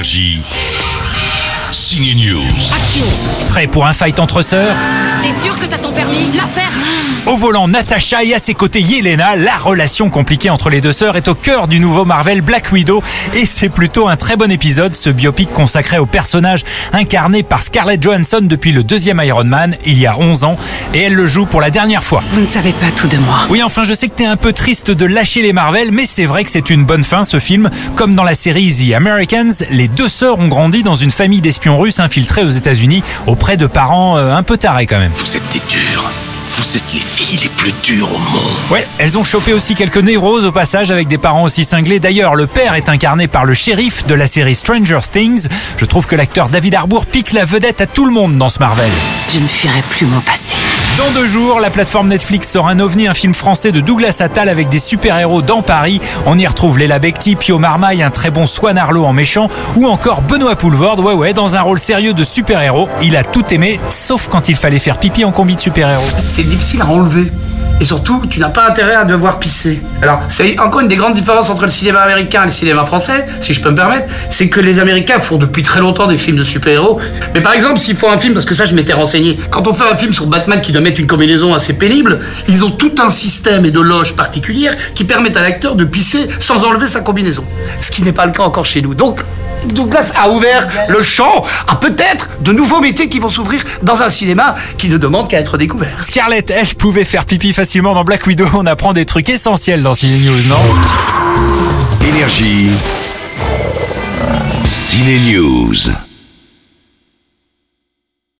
Énergie. Signe News. Action Prêt pour un fight entre sœurs? T'es sûr que t'as ton permis? L'affaire? Au volant, Natasha et à ses côtés Yelena. La relation compliquée entre les deux sœurs est au cœur du nouveau Marvel Black Widow. Et c'est plutôt un très bon épisode, ce biopic consacré au personnage incarné par Scarlett Johansson depuis le deuxième Iron Man, il y a 11 ans. Et elle le joue pour la dernière fois. Vous ne savez pas tout de moi. Oui, enfin, je sais que t'es un peu triste de lâcher les Marvel, mais c'est vrai que c'est une bonne fin ce film. Comme dans la série The Americans, les deux sœurs ont grandi dans une famille d'espions russes infiltrés aux États-Unis auprès de parents euh, un peu tarés quand même. Vous êtes des durs. Vous êtes les filles les plus dures au monde. Ouais, elles ont chopé aussi quelques névroses au passage avec des parents aussi cinglés. D'ailleurs, le père est incarné par le shérif de la série Stranger Things. Je trouve que l'acteur David Harbour pique la vedette à tout le monde dans ce Marvel. Je ne fuirai plus mon passé. Dans deux jours, la plateforme Netflix sort un ovni, un film français de Douglas Attal avec des super-héros dans Paris. On y retrouve Léla Becti, Pio Marmaille, un très bon Swan Arlo en méchant, ou encore Benoît Poulvord, ouais ouais, dans un rôle sérieux de super-héros. Il a tout aimé, sauf quand il fallait faire pipi en combi de super-héros. c'est difficile à enlever. Et surtout, tu n'as pas intérêt à devoir pisser. Alors, c'est encore une des grandes différences entre le cinéma américain et le cinéma français, si je peux me permettre, c'est que les Américains font depuis très longtemps des films de super-héros. Mais par exemple, s'ils font un film, parce que ça, je m'étais renseigné, quand on fait un film sur Batman qui doit mettre une combinaison assez pénible, ils ont tout un système et de loges particulières qui permettent à l'acteur de pisser sans enlever sa combinaison. Ce qui n'est pas le cas encore chez nous. Donc, Douglas a ouvert le champ à peut-être de nouveaux métiers qui vont s'ouvrir dans un cinéma qui ne demande qu'à être découvert. Scarlett, elle, pouvait faire pipi facilement dans Black Widow. On apprend des trucs essentiels dans Cine News, non? Énergie. Ciné News.